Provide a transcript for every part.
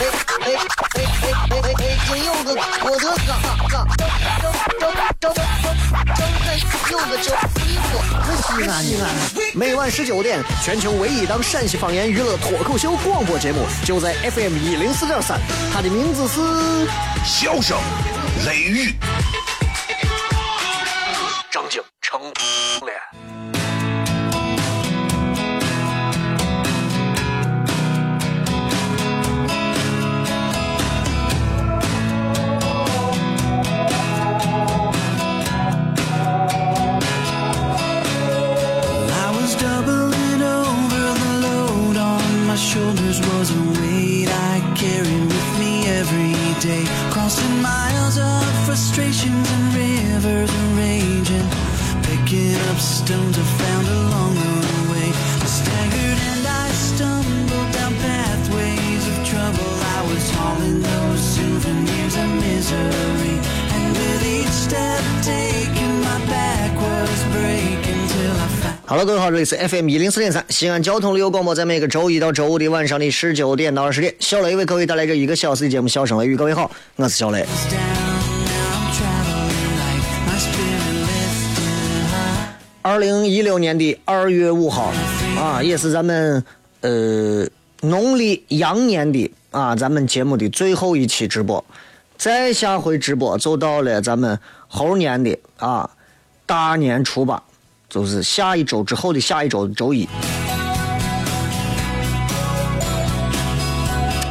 哎哎哎哎！金柚子，我的嘎嘎，张张张张张柚子，衣服，可西安西安。每晚十九点，全球唯一档陕西方言娱乐脱口秀广播节目，就在 FM 一零四点三。它的名字是《笑声雷雨》。好了各位好，这里是 FM 一零四点三西安交通旅游广播，在每个周一到周五的晚上的十九点到二十点，小雷为各位带来这一个小时的节目《笑声雷雨》。各位好，我是小雷。二零一六年的二月五号啊，也是咱们呃农历羊年的啊，咱们节目的最后一期直播。再下回直播就到了咱们猴年的啊大年初八。就是下一周之后的下一周周一，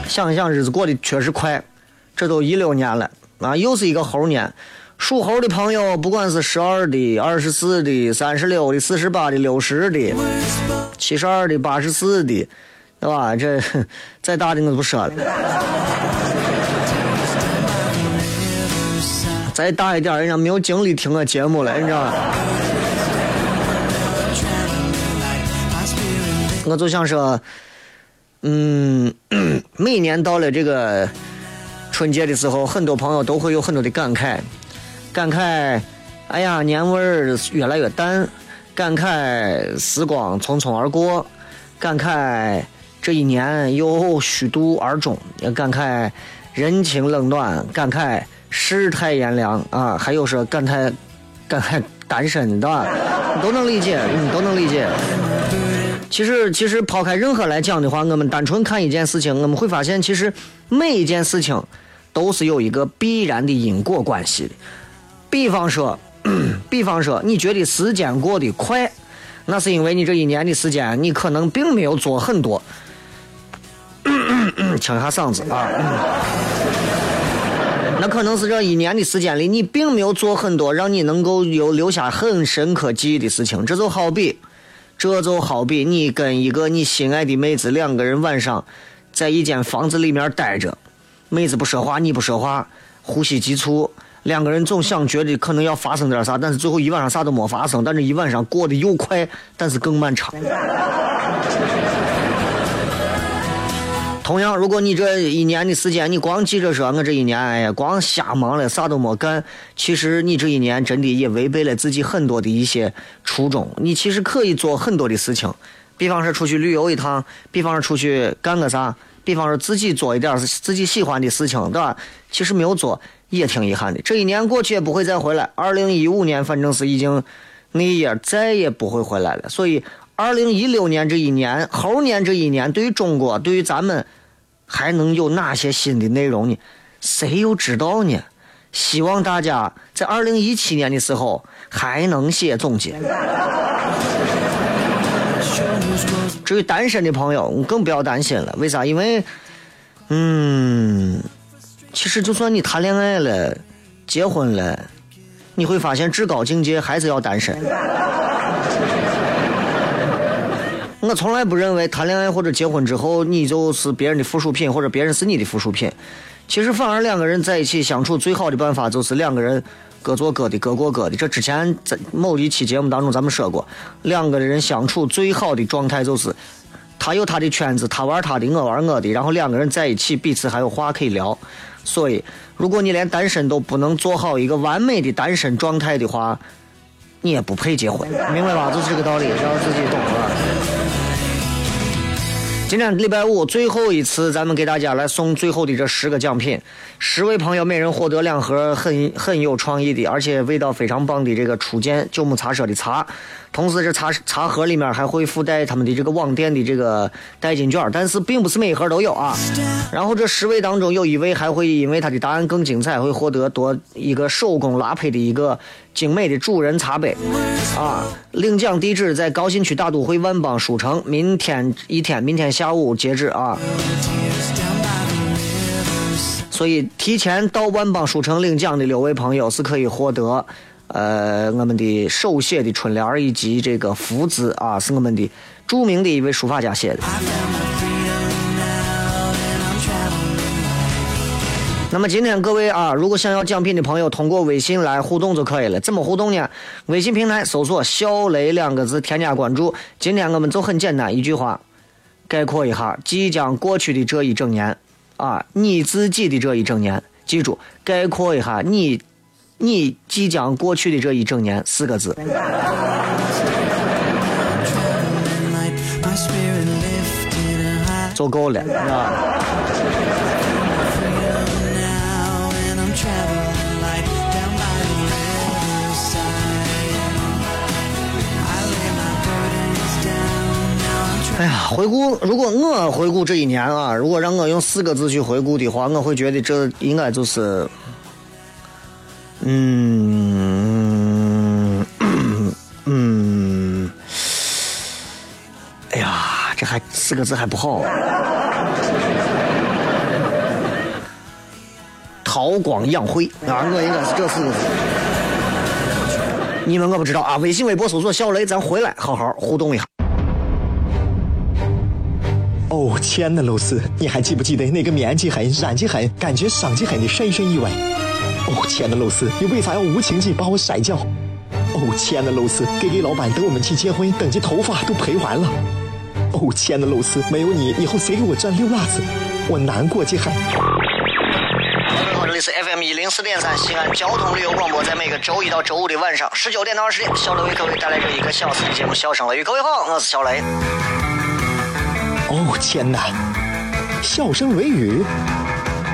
想一想日子过得确实快，这都一六年了啊，又是一个猴年。属猴的朋友，不管是十二的、二十四的、三十六的、四十八的、六十的、七十二的、八十四的，对吧？这 再大的我就不说了。再大一点，人家没有精力听我节目了，你知道吗？我就想说，嗯，每年到了这个春节的时候，很多朋友都会有很多的感慨，感慨，哎呀，年味儿越来越淡，感慨时光匆匆而过，感慨这一年又虚度而终，也感慨人情冷暖，感慨世态炎凉啊，还有说感慨，感慨单身，对吧？都能理解，嗯，都能理解。其实，其实抛开任何来讲的话，我们单纯看一件事情，我们会发现，其实每一件事情都是有一个必然的因果关系的。比方说，比方说，你觉得时间过得快，那是因为你这一年的时间，你可能并没有做很多。清一下嗓子啊，那可能是这一年的时间里，你并没有做很多让你能够有留下很深刻记忆的事情。这就好比。这就好比你跟一个你心爱的妹子两个人晚上在一间房子里面待着，妹子不说话，你不说话，呼吸急促，两个人总想觉得可能要发生点啥，但是最后一晚上啥都没发生，但是一晚上过得又快，但是更漫长。同样，如果你这一年的时间，你光记着说，我这一年哎呀，光瞎忙了，啥都没干。其实你这一年真的也违背了自己很多的一些初衷。你其实可以做很多的事情，比方说出去旅游一趟，比方说出去干个啥，比方说自己做一点自己喜欢的事情，对吧？其实没有做也挺遗憾的。这一年过去也不会再回来。二零一五年反正是已经那一页再也不会回来了。所以，二零一六年这一年，猴年这一年，对于中国，对于咱们。还能有哪些新的内容呢？谁又知道呢？希望大家在二零一七年的时候还能写总结。至于单身的朋友，你更不要担心了。为啥？因为，嗯，其实就算你谈恋爱了、结婚了，你会发现至高境界还是要单身。我从来不认为谈恋爱或者结婚之后你就是别人的附属品，或者别人是你的附属品。其实反而两个人在一起相处最好的办法就是两个人各做各的，各过各的。这之前在某一期节目当中咱们说过，两个人相处最好的状态就是，他有他的圈子，他玩他的，我玩我的，然后两个人在一起，彼此还有话可以聊。所以，如果你连单身都不能做好一个完美的单身状态的话，你也不配结婚，明白吧？就是这个道理，要自己懂了。今天礼拜五最后一次，咱们给大家来送最后的这十个奖品，十位朋友每人获得两盒很很有创意的，而且味道非常棒的这个初见九牧茶社的茶。同时，这茶茶盒里面还会附带他们的这个网店的这个代金券，但是并不是每一盒都有啊。然后这十位当中有一位还会因为他的答案更精彩，会获得多一个手工拉胚的一个精美的主人茶杯啊。领奖地址在高新区大都会万邦书城，明天一天，明天下午截止啊。所以提前到万邦书城领奖的六位朋友是可以获得。呃，我们的手写的春联以及这个福字啊，是我们的著名的一位书法家写的。那么今天各位啊，如果想要奖品的朋友，通过微信来互动就可以了。怎么互动呢？微信平台搜索“小雷”两个字，添加关注。今天我们就很简单，一句话概括一下即将过去的这一整年啊，你自己的这一整年，记住概括一下你。你即将过去的这一整年，四个字，足够了，啊。哎呀，回顾，如果我回顾这一年啊，如果让我用四个字去回顾的话，我会觉得这应该就是。嗯嗯，哎呀，这还四个字还不好。韬光养晦啊，我应该是这四个字。你们我不知道啊，微信、微博搜索小雷，咱回来好好互动一下。哦，亲爱的露丝，你还记不记得那个面积狠、染剂狠、感觉伤及狠的深深意外？哦，亲爱的露丝，你为啥要无情地把我甩掉？哦，亲爱的露丝给给老板等我们去结婚，等级头发都赔完了。哦，亲爱的露丝，没有你，以后谁给我赚溜辣子？我难过极了。各位好，这里是 FM 一零四点三西安交通旅游广播，在每个周一到周五的晚上十九点到二十点，小雷为各位带来这一个小时的节目《笑声雷雨》。各位好，我是小雷。哦，天哪！笑声雷雨，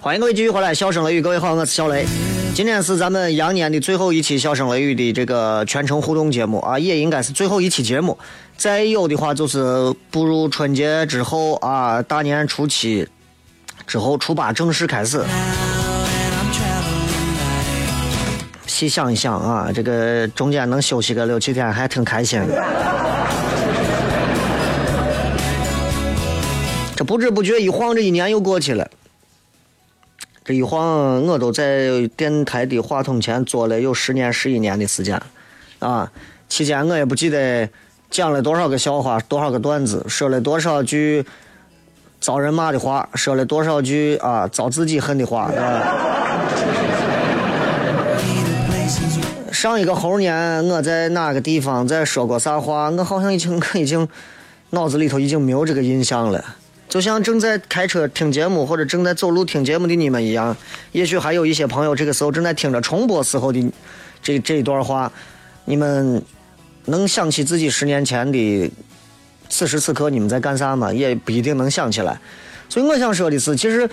欢迎各位继续回来，笑声雷雨，各位好，我是小雷。 今天是咱们羊年的最后一期笑声雷雨的这个全程互动节目啊，也应该是最后一期节目。再有的话就是步入春节之后啊，大年初七之后初八正式开始。细想一想啊，这个中间能休息个六七天，还挺开心的。这不知不觉一晃，这一年又过去了。一晃，我都在电台的话筒前坐了有十年、十一年的时间，啊，期间我也不记得讲了多少个笑话、多少个段子，说了多少句遭人骂的话，说了多少句啊遭自己恨的话。上一个猴年，我在哪个地方在说过啥话？我好像已经，我已经脑子里头已经没有这个印象了。就像正在开车听节目或者正在走路听节目的你们一样，也许还有一些朋友这个时候正在听着重播时候的这这一段话，你们能想起自己十年前的此时此刻你们在干啥吗？也不一定能想起来。所以我想说的是，其实，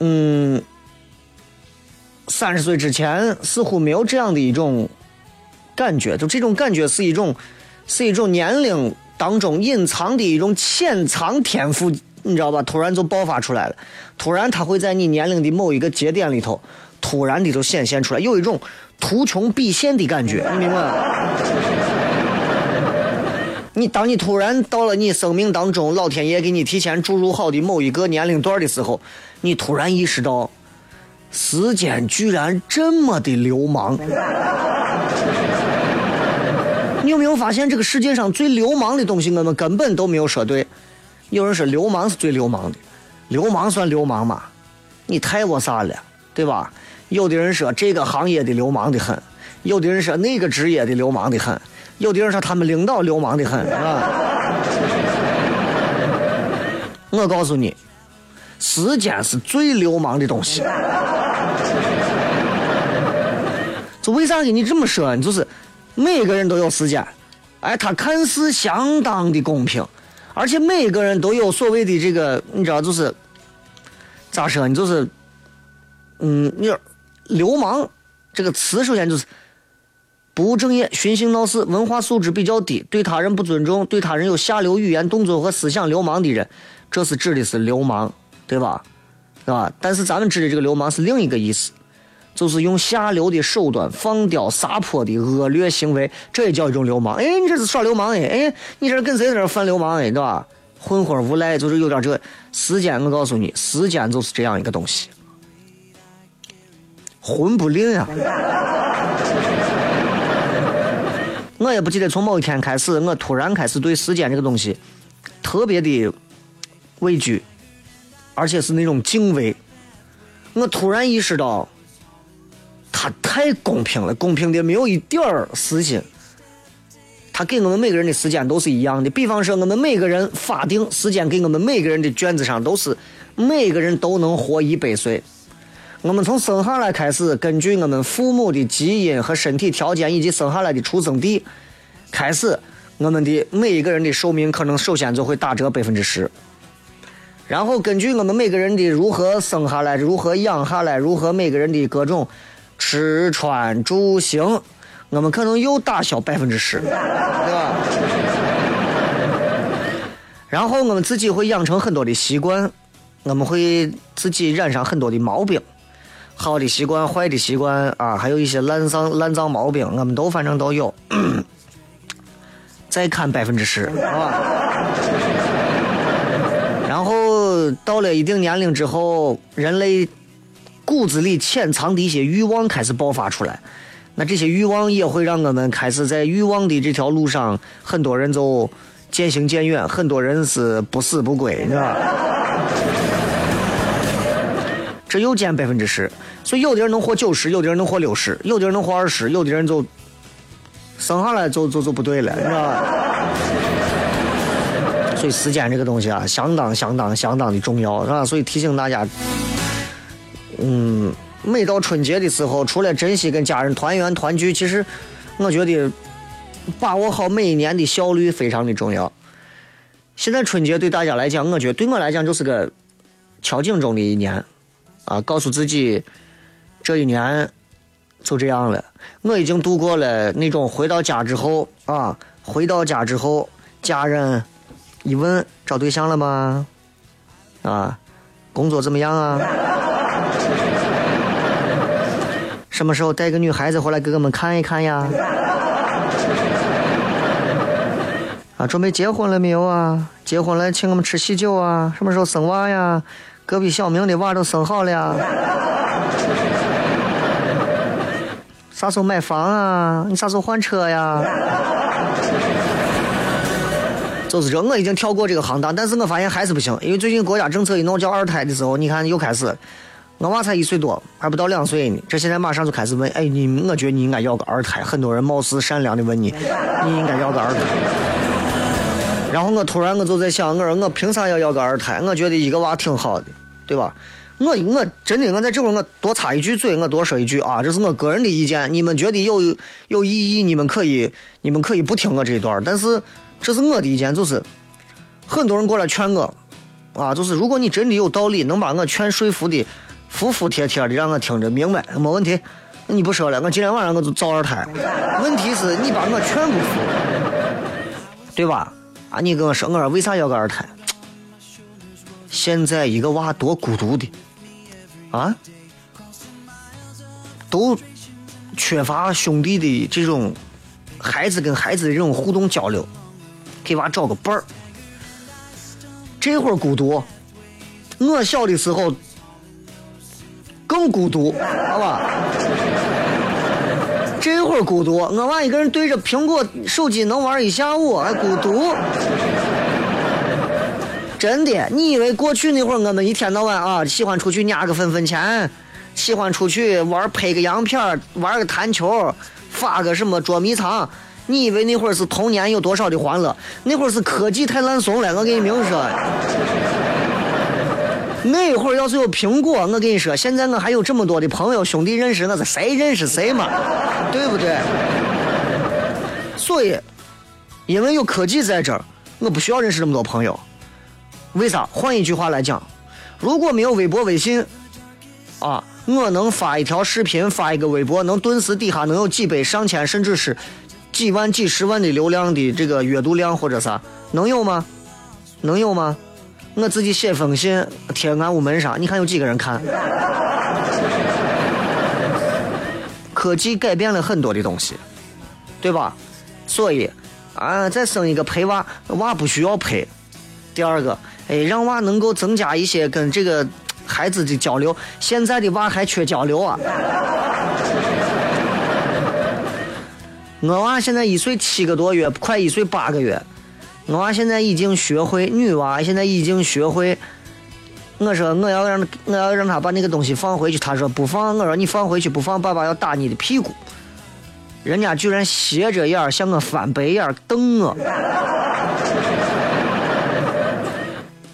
嗯，三十岁之前似乎没有这样的一种感觉，就这种感觉是一种是一种年龄。当中隐藏的一种潜藏天赋，你知道吧？突然就爆发出来了，突然它会在你年龄的某一个节点里头，突然的就显现出来，有一种图穷匕现的感觉，你明白吗？你当你突然到了你生命当中，老天爷给你提前注入好的某一个年龄段的时候，你突然意识到，时间居然这么的流氓。有没有发现，这个世界上最流氓的东西，我们根本都没有说对。有人说流氓是最流氓的，流氓算流氓吗？你太我啥了，对吧？有的人说这个行业的流氓的很，有的人说那个职业的流氓的很，有的人说他们领导流氓的很，啊。我告诉你，时间是最流氓的东西。就为啥给你这么说？你就是。每个人都有时间，哎，他看似相当的公平，而且每个人都有所谓的这个，你知道就是咋说？你就是，嗯，你流氓这个词，首先就是不务正业、寻衅闹事、文化素质比较低、对他人不尊重、对他人有下流语言、动作和思想流氓的人，这是指的是流氓，对吧？对吧？但是咱们指的这个流氓是另一个意思。就是用下流的手段、放刁撒泼的恶劣行为，这也叫一种流氓。哎，你这是耍流氓哎！哎，你这是跟谁在这犯流氓哎？对吧？混混无赖就是有点这时间。我告诉你，时间就是这样一个东西，混不吝啊！我也不记得从某一天开始，我突然开始对时间这个东西特别的畏惧，而且是那种敬畏。我突然意识到。他太公平了，公平的没有一点儿私心。他给我们每个人的时间都是一样的。比方说，我们每个人法定时间给我们每个人的卷子上都是每个人都能活一百岁。我们从生下来开始，根据我们父母的基因和身体条件以及生下来的出生地开始，我们的每一个人的寿命可能首先就会打折百分之十。然后根据我们每个人的如何生下来、如何养下来、如何每个人的各种。吃穿住行，我们可能又打消百分之十，对吧？然后我们自己会养成很多的习惯，我们会自己染上很多的毛病，好的习惯、坏的习惯啊，还有一些烂脏烂脏毛病，我们都反正都有。再看百分之十，啊。然后到了一定年龄之后，人类。骨子里潜藏的一些欲望开始爆发出来，那这些欲望也会让我们开始在欲望的这条路上，很多人就渐行渐远，很多人是不死不归，你知道吧？这又减百分之十，所以有的人能活九十，有的人能活六十，有的人能活二十，有的人就生下来就就就不对了，你知道吧？所以时间这个东西啊，相当相当相当的重要，是吧？所以提醒大家。嗯，每到春节的时候，除了珍惜跟家人团圆团聚，其实我觉得把握好每一年的效率非常的重要。现在春节对大家来讲，我觉得对我来讲就是个敲警钟的一年啊，告诉自己这一年就这样了。我已经度过了那种回到家之后啊，回到家之后，家人一问找对象了吗？啊，工作怎么样啊？什么时候带个女孩子回来给我们看一看呀？啊，准备结婚了没有啊？结婚了，请我们吃喜酒啊？什么时候生娃呀？隔壁小明的娃都生好了呀？啥时候买房啊？你啥时候换车呀？就是这，我已经跳过这个行当，但是我发现还是不行，因为最近国家政策一弄叫二胎的时候，你看又开始。我娃才一岁多，还不到两岁呢。这现在马上就开始问，哎，你，我觉得你应该要个二胎。很多人貌似善良的问你，你应该要个二胎。然后我突然我就在想，我说我凭啥要要个二胎？我觉得一个娃挺好的，对吧？我我真的我在这会儿我多插一句嘴，我多说一句啊，这是我个人的意见，你们觉得有有意义，你们可以你们可以不听我这一段，但是这是我的意见，就是很多人过来劝我啊，就是如果你真的有道理，能把我劝说服的服服帖帖的，让我听着明白，没问题。你不说了，我今天晚上我就造二胎。问题是你把我劝不服，对吧？啊，你跟我说，我说为啥要个二胎？现在一个娃多孤独的。啊，都缺乏兄弟的这种孩子跟孩子的这种互动交流，给娃找个伴儿。这会儿孤独，我小的时候更孤独，好吧？这会儿孤独，我娃一个人对着苹果手机能玩一下午，还孤独。真的，你以为过去那会儿我们一天到晚啊，喜欢出去压个分分钱，喜欢出去玩拍个洋片，玩个弹球，发个什么捉迷藏？你以为那会儿是童年有多少的欢乐？那会儿是科技太烂怂了，我给你明说。那会儿要是有苹果，我跟你说，现在我还有这么多的朋友兄弟认识，那是谁认识谁嘛？对不对？所以，因为有科技在这儿，我不需要认识那么多朋友。为啥？换一句话来讲，如果没有微博、微信，啊，我能发一条视频、发一个微博，能顿时底下能有几百、上千，甚至是几万、几十万的流量的这个阅读量或者啥，能有吗？能有吗？我自己写封信贴俺屋门上，你看有几个人看？科技改变了很多的东西，对吧？所以，啊，再生一个陪娃，娃不需要陪。第二个。哎，让娃能够增加一些跟这个孩子的交流。现在的娃还缺交流啊！我娃现在一岁七个多月，快一岁八个月。我娃现在已经学会，女娃现在已经学会。我说我要让我要让他把那个东西放回去，他说不放。我说你放回去不放，爸爸要打你的屁股。人家居然斜着眼向我翻白眼瞪我。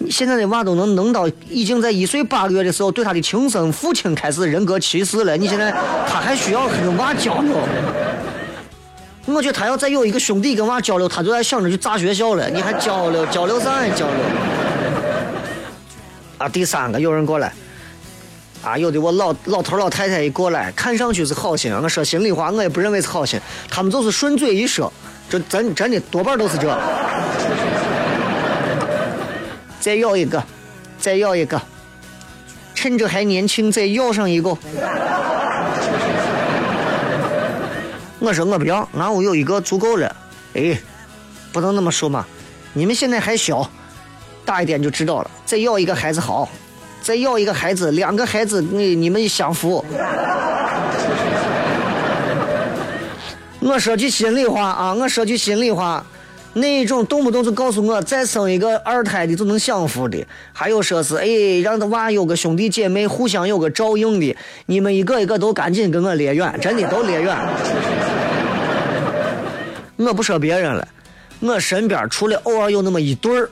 现在的娃都能能到，已经在一岁八个月的时候，对他的亲生父亲开始人格歧视了。你现在他还需要跟娃交流？我觉得他要再有一个兄弟跟娃交流，他就在想着去炸学校了。你还交流交流啥呀？交流？啊，第三个有人过来，啊，有的我老老头老太太一过来，看上去是好心，我说心里话，我也不认为是好心，他们就是顺嘴一说，这真真的多半都是这。再要一个，再要一个，趁着还年轻，再要上一个。我说我不要，俺屋有一个足够了。哎，不能那么说嘛，你们现在还小，大一点就知道了。再要一个孩子好，再要一个孩子，两个孩子你你们享福。我说句心里话啊，我说句心里话。那一种动不动就告诉我再生一个二胎的就能享福的，还有说是哎让他娃有个兄弟姐妹互相有个照应的，你们一个一个都赶紧跟我离远，真的都离远。我不说别人了，我身边除了偶尔有那么一对儿，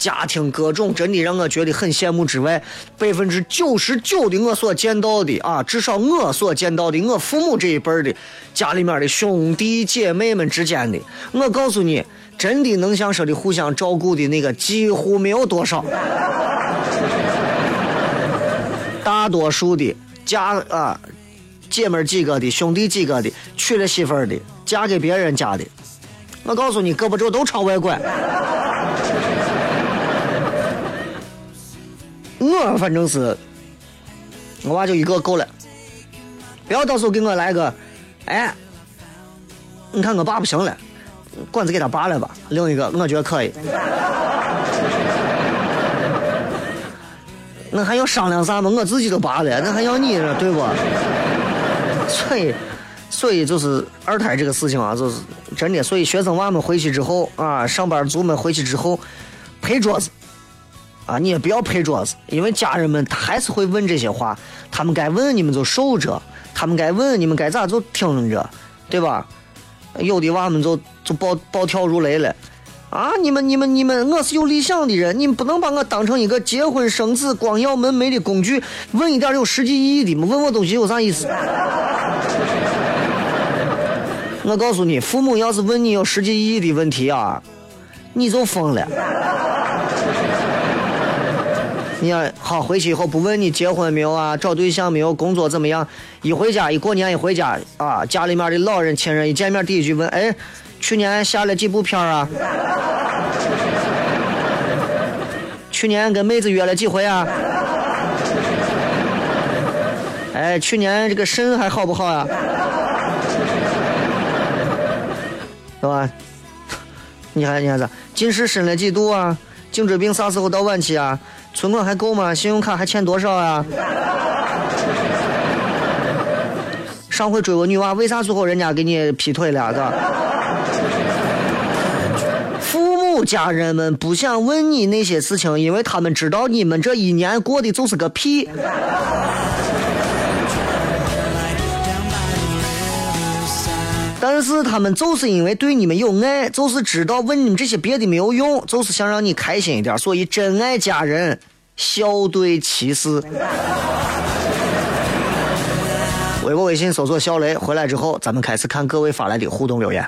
家庭各种真的让我觉得很羡慕之外，百分之九十九的我所见到的啊，至少我所见到的我父母这一辈的家里面的兄弟姐妹们之间的，我告诉你。真的能像说的互相照顾的那个几乎没有多少，大多数的家啊姐妹几个的兄弟几个的娶了媳妇儿的嫁给别人家的，我告诉你胳膊肘都朝外拐。我反正是我娃就一个够了，不要到时候给我来个，哎，你看我爸不行了。管子给他拔了吧，另一个我觉得可以。那还要商量啥吗？我自己都拔了，那还要你呢，对不？所以，所以就是二胎这个事情啊，就是真的。所以学生娃们回去之后啊，上班族们回去之后，陪桌子啊，你也不要拍桌子，因为家人们他还是会问这些话，他们该问你们就受着，他们该问你们该咋就听着，对吧？有的娃们就就暴暴跳如雷了，啊！你们、你们、你们，我是有理想的人，你们不能把我当成一个结婚生子、光耀门楣的工具。问一点有实际意义的吗？问我东西有啥意思？我告诉你，父母要是问你有实际意义的问题啊，你就疯了。你要好回去以后不问你结婚没有啊，找对象没有，工作怎么样？一回家一过年一回家啊，家里面的老人亲人一见面第一句问：哎。去年下了几部片啊？去年跟妹子约了几回啊？哎，去年这个肾还好不好啊？是吧？你看，你看啥？近视深了几度啊？颈椎病啥时候到晚期啊？存款还够吗？信用卡还欠多少啊？上回追我女娃，为啥最后人家给你劈腿了？是吧？家人们不想问你那些事情，因为他们知道你们这一年过的就是个屁。但是他们就是因为对你们有爱，就是知道问你们这些别的没有用，就是想让你开心一点，所以真爱家人，笑对其事。微博、微信搜索“小雷”，回来之后咱们开始看各位发来的互动留言。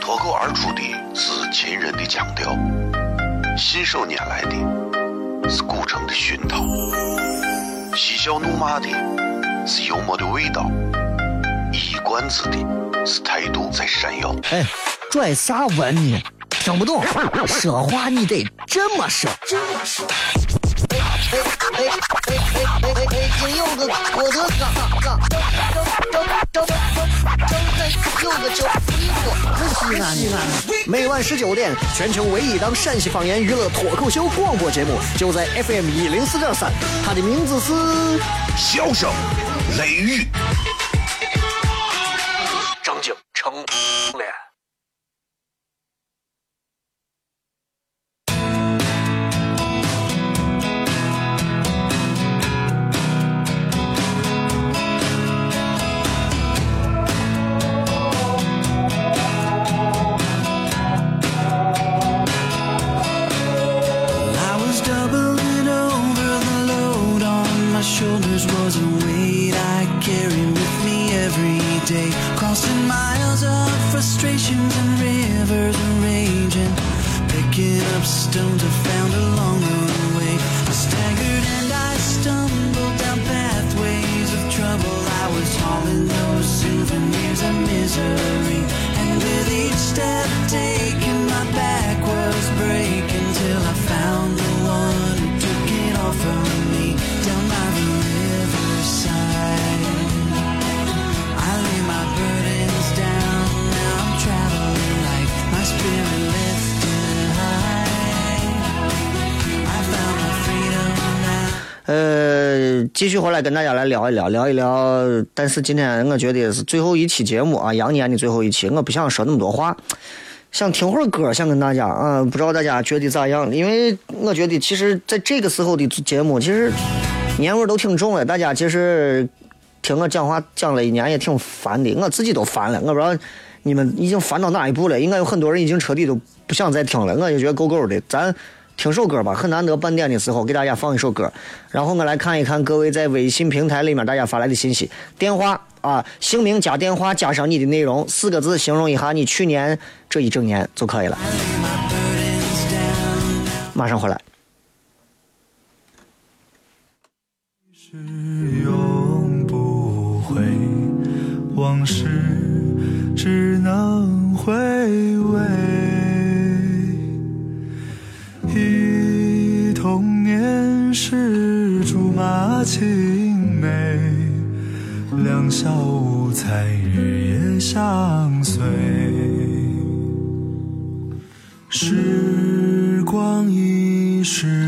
脱口而出的。是秦人的腔调，信手拈来的是古城的熏陶，嬉笑怒骂的是幽默的味道，一冠子的是态度在闪耀。哎，拽啥文呢？听不懂，说话你得这么说。哎哎哎哎哎哎！北京有个郭德纲，张张张张张张有个叫李波，西安西安。每晚十九点，全球唯一档陕西方言娱乐脱口秀广播节目，就在 FM 一零四点三。它的名字是《笑声雷雨》。张景继续回来跟大家来聊一聊，聊一聊。但是今天我觉得是最后一期节目啊，羊年的最后一期，我不想说那么多话，想听会儿歌，想跟大家啊，不知道大家觉得咋样？因为我觉得其实在这个时候的节目，其实年味都挺重的。大家其实听我讲话讲了一年也挺烦的，我自己都烦了。我不知道你们已经烦到哪一步了？应该有很多人已经彻底都不想再听了。我也觉得够够的，咱。听首歌吧，很难得半点的时候给大家放一首歌，然后我来看一看各位在微信平台里面大家发来的信息，电话啊，姓名加电话加上你的内容，四个字形容一下你去年这一整年就可以了。马上回来。是永不回，往事只能回味。年时竹马青梅，两小无猜日夜相随。时光一逝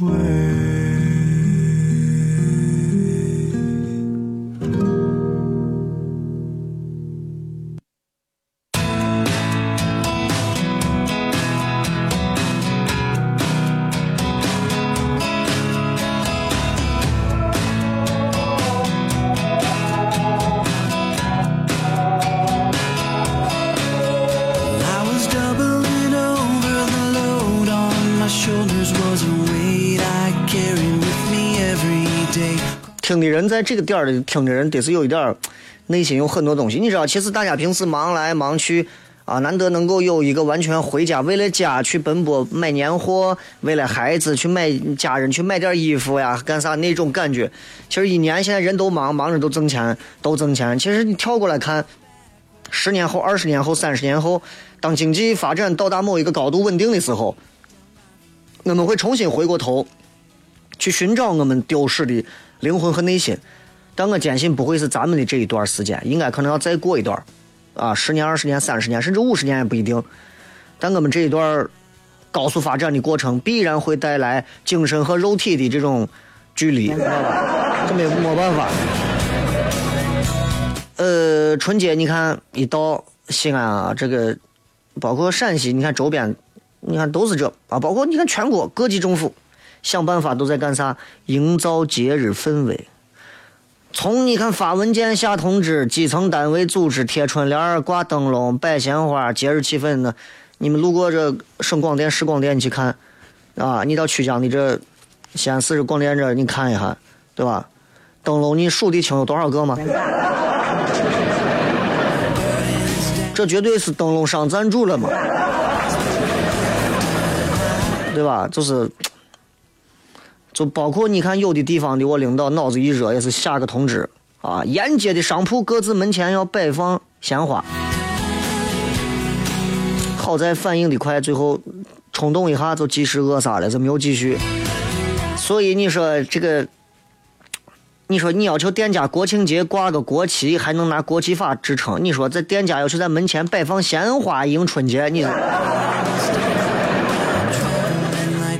way. 在这个点儿里听的人得是有一点儿内心有很多东西。你知道，其实大家平时忙来忙去啊，难得能够有一个完全回家，为了家去奔波买年货，为了孩子去买家人去买点衣服呀，干啥那种感觉。其实一年现在人都忙，忙着都挣钱，都挣钱。其实你跳过来看，十年后、二十年后、三十年后，当经济发展到达某一个高度稳定的时候，我们会重新回过头去寻找我们丢失的灵魂和内心。但我坚信不会是咱们的这一段时间，应该可能要再过一段啊，十年、二十年、三十年，甚至五十年也不一定。但我们这一段高速发展的过程，必然会带来精神和肉体的这种距离，知道吧？这没没办法。呃，春节你看一到西安啊，这个包括陕西，你看周边，你看都是这啊，包括你看全国各级政府想办法都在干啥？营造节日氛围。从你看发文件、下通知，基层单位组织贴春联、挂灯笼、摆鲜花，节日气氛呢。你们路过这省广电、市广电，你去看啊，你到曲江的这西安市广电这，你看一下，对吧？灯笼你数得清有多少个吗？这绝对是灯笼商赞助了嘛，对吧？就是，就包括你看有的地方的我领导脑子一热，也是下个通知啊，沿街的商铺各自门前要摆放鲜花。好在反应的快，最后冲动一下就及时扼杀了，就没有继续。所以你说这个，你说你要求店家国庆节挂个国旗，还能拿国旗法支撑？你说这店家要求在门前摆放鲜花迎春节，你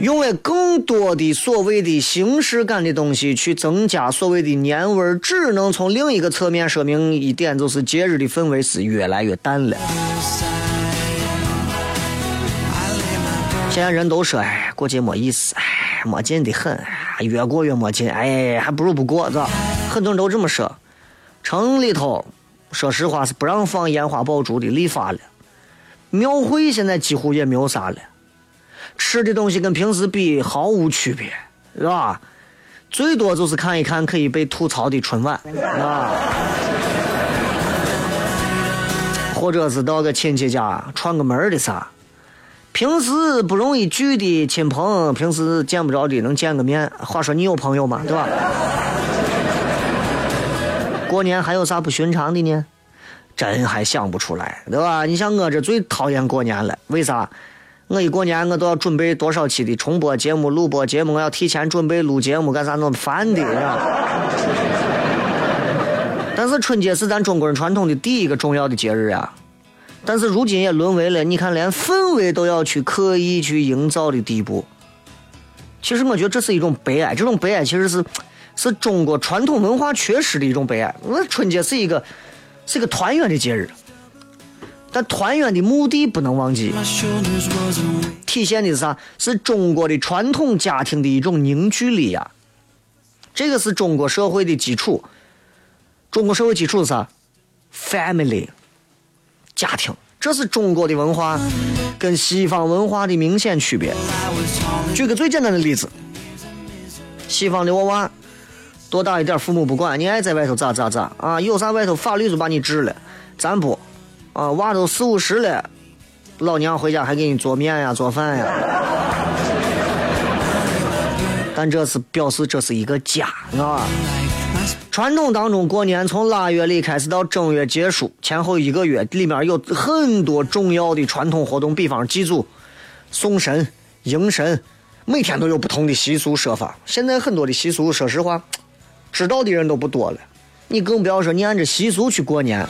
用了更多的所谓的形式感的东西去增加所谓的年味儿，只能从另一个侧面说明一点，就是节日的氛围是越来越淡了。现在人都说，哎，过节没意思，哎，没劲的很，越过越没劲，哎，还不如不过，是吧？很多人都这么说。城里头，说实话是不让放烟花爆竹的，立法了。庙会现在几乎也没有啥了，吃的东西跟平时比毫无区别，是吧？最多就是看一看可以被吐槽的春晚，啊，或者是到个亲戚家串个门的啥。平时不容易聚的亲朋，平时见不着的能见个面。话说你有朋友吗？对吧？过年还有啥不寻常的呢？真还想不出来，对吧？你像我这最讨厌过年了，为啥？我一过年我都要准备多少期的重播节目、录播节目，我要提前准备录节目干啥？弄烦的。但是春节是咱中国人传统的第一个重要的节日啊！但是如今也沦为了你看连氛围都要去刻意去营造的地步。其实我觉得这是一种悲哀，这种悲哀其实是是中国传统文化缺失的一种悲哀。那春节是一个。是一个团圆的节日，但团圆的目的不能忘记，体现的是啥？是中国的传统家庭的一种凝聚力呀。这个是中国社会的基础。中国社会基础是啥？family，家庭。这是中国的文化跟西方文化的明显区别。举个最简单的例子，西方的娃娃。多大一点，父母不管，你爱在外头咋咋咋啊！有啥外头法律就把你治了，咱不啊！娃都四五十了，老娘回家还给你做面呀、做饭呀。但这是表示这是一个家，啊。传统当中过年从腊月里开始到正月结束前后一个月，里面有很多重要的传统活动，比方祭祖、送神、迎神，每天都有不同的习俗说法。现在很多的习俗，说实话。知道的人都不多了，你更不要说你按着习俗去过年，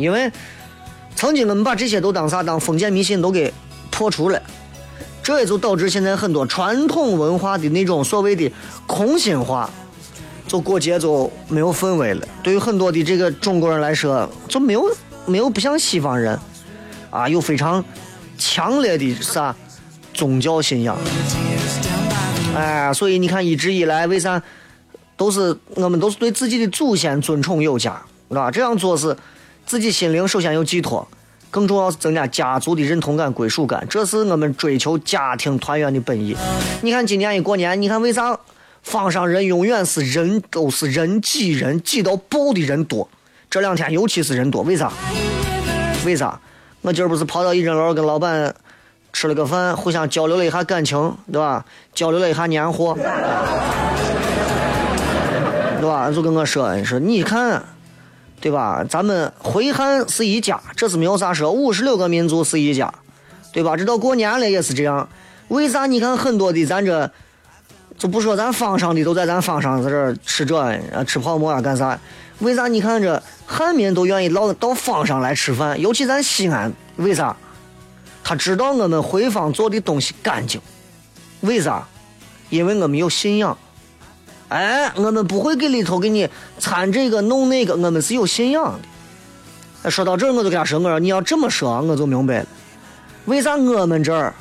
因为曾经我们把这些都当啥当封建迷信都给破除了，这也就导致现在很多传统文化的那种所谓的空心化，就过节就没有氛围了。对于很多的这个中国人来说，就没有没有不像西方人啊，有非常强烈的啥宗教信仰，哎，所以你看一直以来为啥？都是我们都是对自己的祖先尊崇有加，是吧？这样做是自己心灵首先有寄托，更重要是增加家族的认同感、归属感，这是我们追求家庭团圆的本意。你看今年一过年，你看为啥坊上人永远是人都是人挤人挤到爆的人多？这两天尤其是人多，为啥？为啥？我今儿不是跑到一人楼跟老板吃了个饭，互相交流了一下感情，对吧？交流了一下年货。对吧？就跟我说，你说你看，对吧？咱们回汉是一家，这是没有啥说。五十六个民族是一家，对吧？这到过年了也是这样。为啥？你看很多的咱这，就不说咱方上的都在咱方上在这吃这啊，吃泡馍啊，干啥？为啥？你看这汉民都愿意老到方上来吃饭，尤其咱西安，为啥？他知道我们回坊做的东西干净，为啥？因为我们有信仰。哎，我们不会给里头给你掺这个弄那个，我们是有信仰的。说到这儿，我就跟他说：“我说你要这么说，我就明白了，为啥我们这儿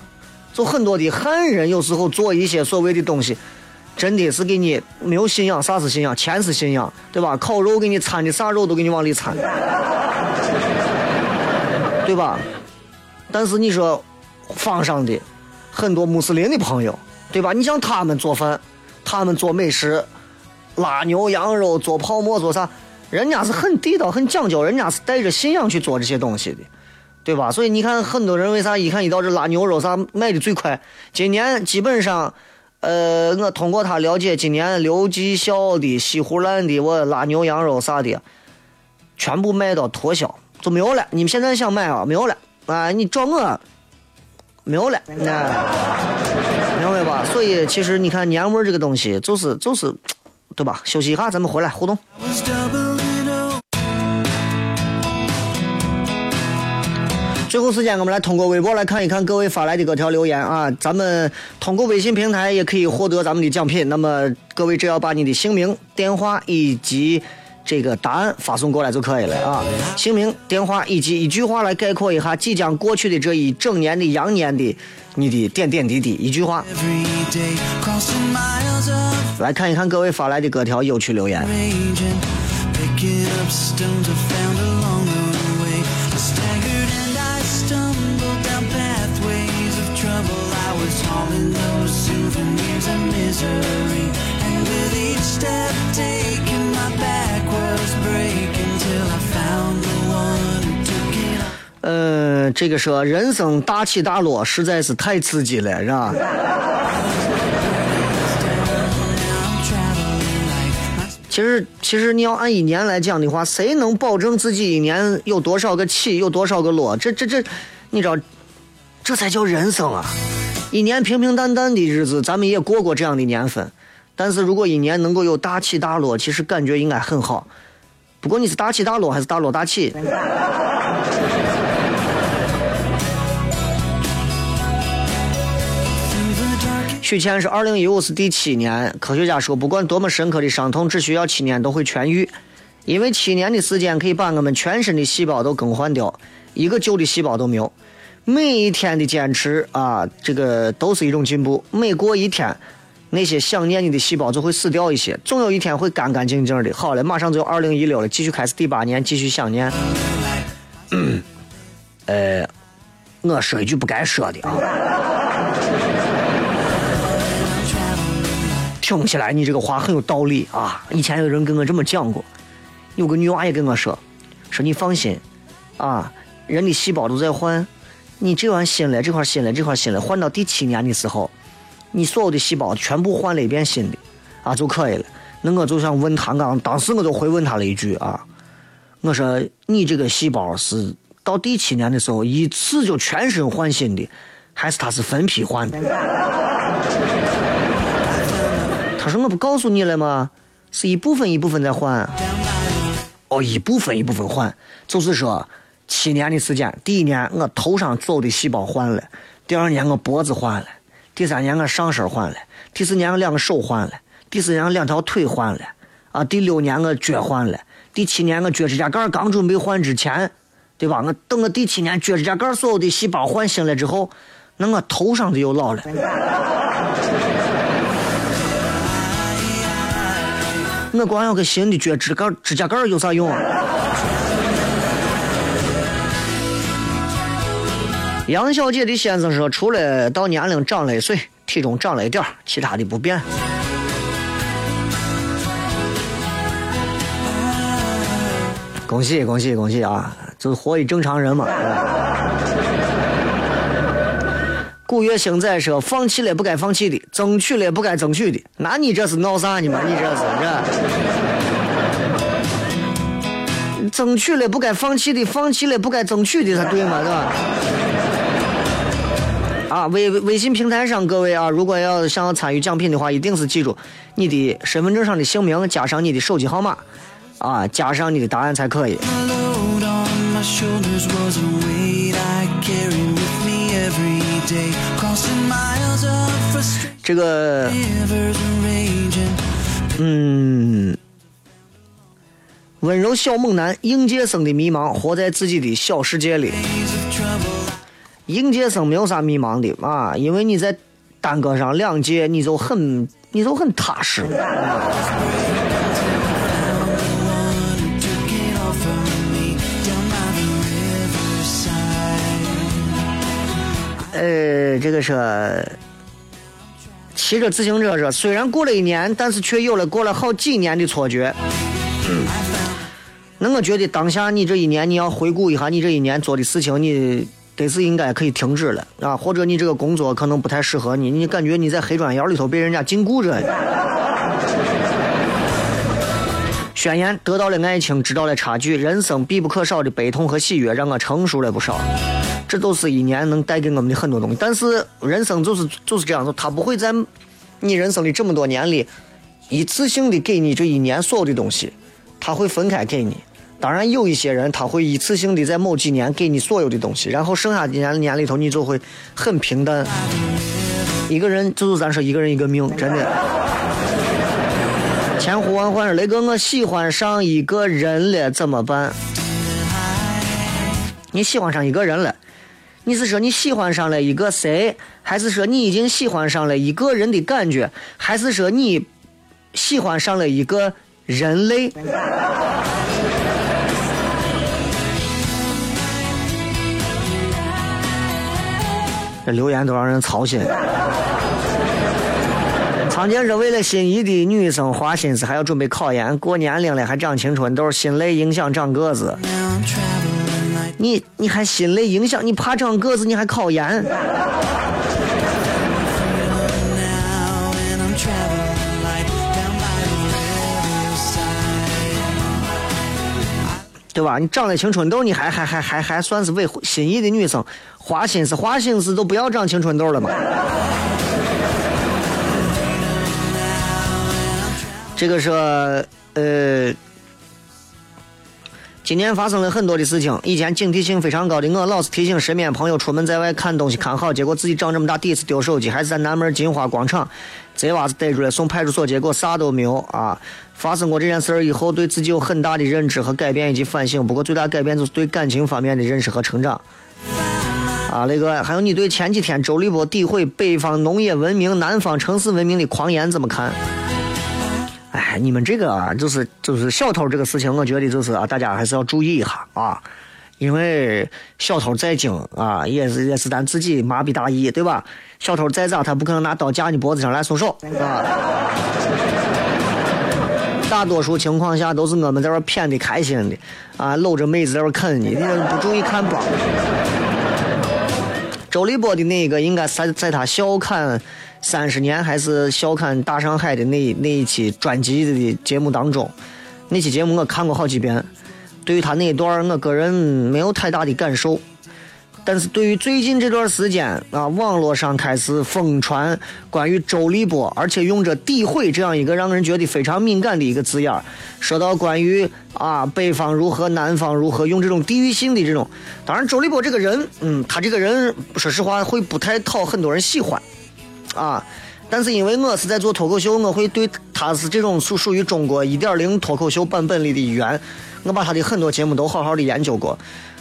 就很多的汉人有时候做一些所谓的东西，真的是给你没有信仰，啥是信仰？钱是信仰，对吧？烤肉给你掺的啥肉都给你往里掺，对吧？但是你说坊上的很多穆斯林的朋友，对吧？你像他们做饭。”他们做美食，拉牛羊肉，做泡馍，做啥？人家是很地道、很讲究，人家是带着信仰去做这些东西的，对吧？所以你看，很多人为啥一看一到这拉牛肉啥卖的最快？今年基本上，呃，我通过他了解，今年刘记小的、西湖烂的，我拉牛羊肉啥的，全部卖到脱销，就没有了。你们现在想买啊？没有了啊！你找我，没有了。那。明白吧？所以其实你看年味儿这个东西，就是就是，对吧？休息一下，咱们回来互动。最后时间，我们来通过微博来看一看各位发来的各条留言啊。咱们通过微信平台也可以获得咱们的奖品。那么各位只要把你的姓名、电话以及。这个答案发送过来就可以了啊，姓名、电话以及一句话来概括一下即将过去的这一整年的羊年的你的点点滴滴。一句话，来看一看各位发来的各条有趣留言。呃，这个说人生大起大落实在是太刺激了，是吧？其实，其实你要按一年来讲的话，谁能保证自己一年有多少个起，有多少个落？这、这、这，你知道，这才叫人生啊！一年平平淡淡的日子，咱们也过过这样的年份。但是如果一年能够有大起大落，其实感觉应该很好。不过你是大起大落还是大落大起？取钱是二零一五是第七年，科学家说，不管多么深刻的伤痛，只需要七年都会痊愈，因为七年的时间可以把我们全身的细胞都更换掉，一个旧的细胞都没有。每一天的坚持啊，这个都是一种进步。每过一天，那些想念你的细胞就会死掉一些，总有一天会干干净净的。好了，马上就要二零一六了，继续开始第八年，继续想念。呃，我说一句不该说的啊。听起来你这个话很有道理啊！以前有人跟我这么讲过，有个女娃也跟我说，说你放心，啊，人的细胞都在换，你这完新了，这块新了，这块新了，换到第七年的时候，你所有的细胞全部换了一遍新的，啊就可以了。那我就想问他，刚当时我就回问他了一句啊，我说你这个细胞是到第七年的时候一次就全身换新的，还是它是分批换的？说：“我不告诉你了吗？是一部分一部分在换。哦，一部分一部分换，就是说，七年的时间，第一年我头上走的细胞换了，第二年我脖子换了，第三年我上身换了，第四年我两个手换了，第四年我两条腿换了，啊，第六年我脚换了，第七年我脚趾甲盖刚准备换之前，对吧？我等我第七年脚趾甲盖所有的细胞换新了之后，那我头上就又老了。”我光要个新的脚趾盖、指甲盖有啥用啊？杨小姐的先生说，除了到年龄长了一岁，体重长了一点其他的不变。恭喜恭喜恭喜啊！就是活一正常人嘛。古月星仔说：“放弃了不该放弃的，争取了不该争取的，那你这是闹啥呢嘛？你这是这？争取了不该放弃的，放弃了不该争取的，才对嘛？对吧？”啊，微微信平台上各位啊，如果要想要参与奖品的话，一定是记住你的身份证上的姓名，加上你的手机号码，啊，加上你的答案才可以。这个，嗯，温柔小猛男应届生的迷茫，活在自己的小世界里。应届生没有啥迷茫的啊，因为你在耽搁上两届，你就很，你就很踏实。呃，这个是骑着自行车说，虽然过了一年，但是却有了过了好几年的错觉。那我觉得当下你这一年，你要回顾一下你这一年做的事情，你得是应该可以停止了啊，或者你这个工作可能不太适合你，你感觉你在黑砖窑里头被人家禁锢着。宣言得到了爱情，知道了差距，人生必不可少的悲痛和喜悦，让我成熟了不少。这都是一年能带给我们的很多东西，但是人生就是就是这样子，他不会在你人生的这么多年里一次性的给你这一年所有的东西，他会分开给你。当然有一些人他会一次性的在某几年给你所有的东西，然后剩下的年年里头你就会很平淡。一个人就是咱说一个人一个命，真的。千呼万唤，雷哥，我喜欢上一个人了，怎么办？你喜欢上一个人了，你是说你喜欢上了一个谁，还是说你已经喜欢上了一个人的感觉，还是说你喜欢上了一个人类？这留言都让人操心。常见是为了心仪的女生花心思，还要准备考研，过年龄了还长青春痘，心累影响长个子。你你还心累影响，你怕长个子，你还考研？对吧？你长了青春痘，你还还还还还算是为心仪的女生花心思，花心思都不要长青春痘了嘛？这个是呃，今年发生了很多的事情。以前警惕性非常高的我，老是提醒身边朋友出门在外看东西看好，结果自己长这么大第一次丢手机，还是在南门金花广场，贼娃子逮住了送派出所，结果啥都没有啊。发生过这件事儿以后，对自己有很大的认知和改变以及反省。不过最大改变就是对感情方面的认识和成长。啊，那个还有你对前几天周立波诋毁北方农业文明、南方城市文明的狂言怎么看？哎，你们这个啊，就是就是小偷这个事情，我觉得就是啊，大家还是要注意一下啊，因为小偷再精啊，也是也是咱自己麻痹大意，对吧？小偷再咋，他不可能拿刀架你脖子上来松手，啊。大多数情况下都是我们在这骗的开心的，啊，搂着妹子在这啃呢，你不注意看包。周立波的那个应该在在他笑看三十年还是笑看大上海的那那一期专辑的节目当中，那期节目我看过好几遍，对于他那一段我个人没有太大的感受。但是对于最近这段时间啊，网络上开始疯传关于周立波，而且用着诋毁这样一个让人觉得非常敏感的一个字眼说到关于啊北方如何，南方如何，用这种地域性的这种。当然，周立波这个人，嗯，他这个人说实话会不太讨很多人喜欢，啊，但是因为我是在做脱口秀，我会对他是这种属属于中国一点零脱口秀版本里的一员，我把他的很多节目都好好的研究过。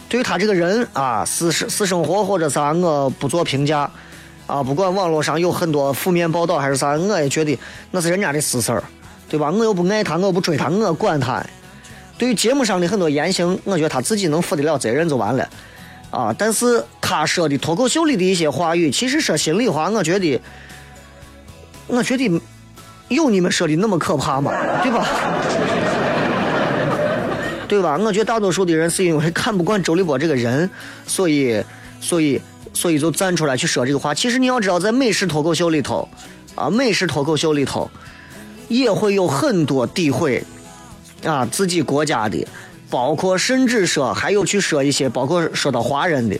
对于他这个人啊，私生私生活或者啥，我不做评价，啊，不管网络上有很多负面报道还是啥，我也觉得那是人家的私事儿，对吧？我又不爱他，我不追他，我管他。对于节目上的很多言行，我觉得他自己能负得了责任就完了，啊。但是他说的脱口秀里的一些话语，其实说心里话，我觉得，我觉得有你们说的那么可怕吗？对吧？对吧？我觉得大多数的人是因为看不惯周立波这个人，所以，所以，所以就站出来去说这个话。其实你要知道，在美式脱口秀里头，啊，美式脱口秀里头，也会有很多诋毁啊自己国家的，包括甚至说还有去说一些，包括说到华人的。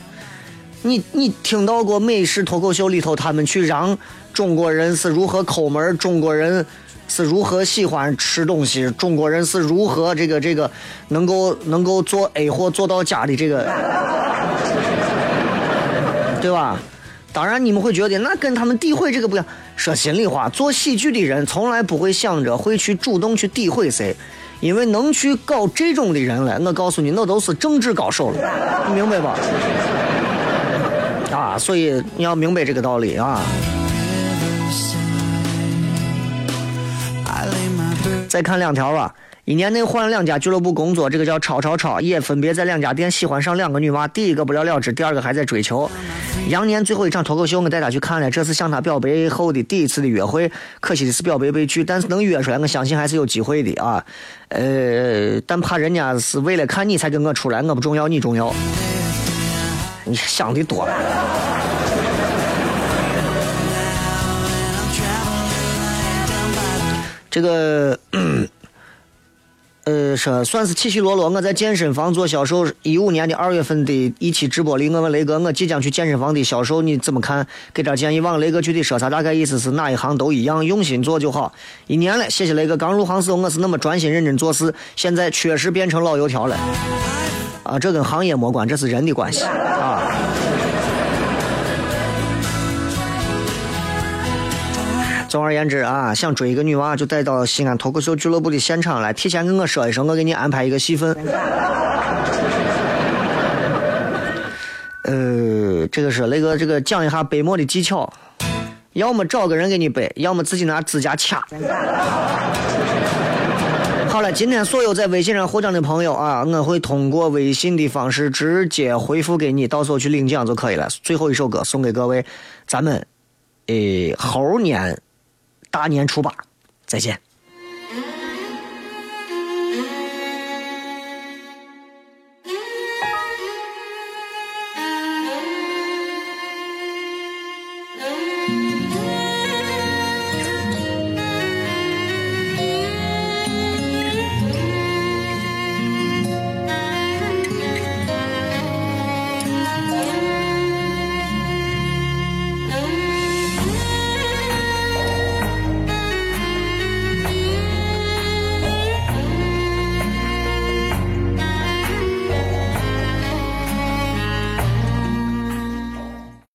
你你听到过美式脱口秀里头他们去让中国人是如何抠门，中国人？是如何喜欢吃东西？中国人是如何这个这个能够能够做 A 货做到家的这个，对吧？当然你们会觉得那跟他们诋毁这个不一样。说心里话，做喜剧的人从来不会想着会去主动去诋毁谁，因为能去搞这种的人了，我告诉你，那都是政治高手了，你明白吧？啊，所以你要明白这个道理啊。再看两条吧，一年内换了两家俱乐部工作，这个叫超超超，也分别在两家店喜欢上两个女娃，第一个不了了之，第二个还在追求。羊年最后一场脱口秀，我带他去看了，这是向他表白后的第一次的约会，可惜的是表白被拒，但是能约出来，我相信还是有机会的啊。呃，但怕人家是为了看你才跟我出来，我不重要，你重要。你想的多了。这个，呃，说算是起起落落。我在健身房做销售，一五年的二月份的一期直播里，我问雷哥，我即将去健身房的销售你怎么看？给点建议。望雷哥具体说啥？大概意思是哪一行都一样，用心做就好。一年了，谢谢雷哥。刚入行时候我是那么专心认真做事，现在确实变成老油条了。啊，这跟行业没关，这是人的关系啊。总而言之啊，想追一个女娃，就带到西安脱口秀俱乐部的现场来，提前跟我说一声，我给你安排一个戏份。呃，这个是那个这个讲一下背馍的技巧，要么找个人给你背，要么自己拿指甲掐。好了，今天所有在微信上获奖的朋友啊，我会通过微信的方式直接回复给你，到时候去领奖就可以了。最后一首歌送给各位，咱们，诶，猴年大年初八再见。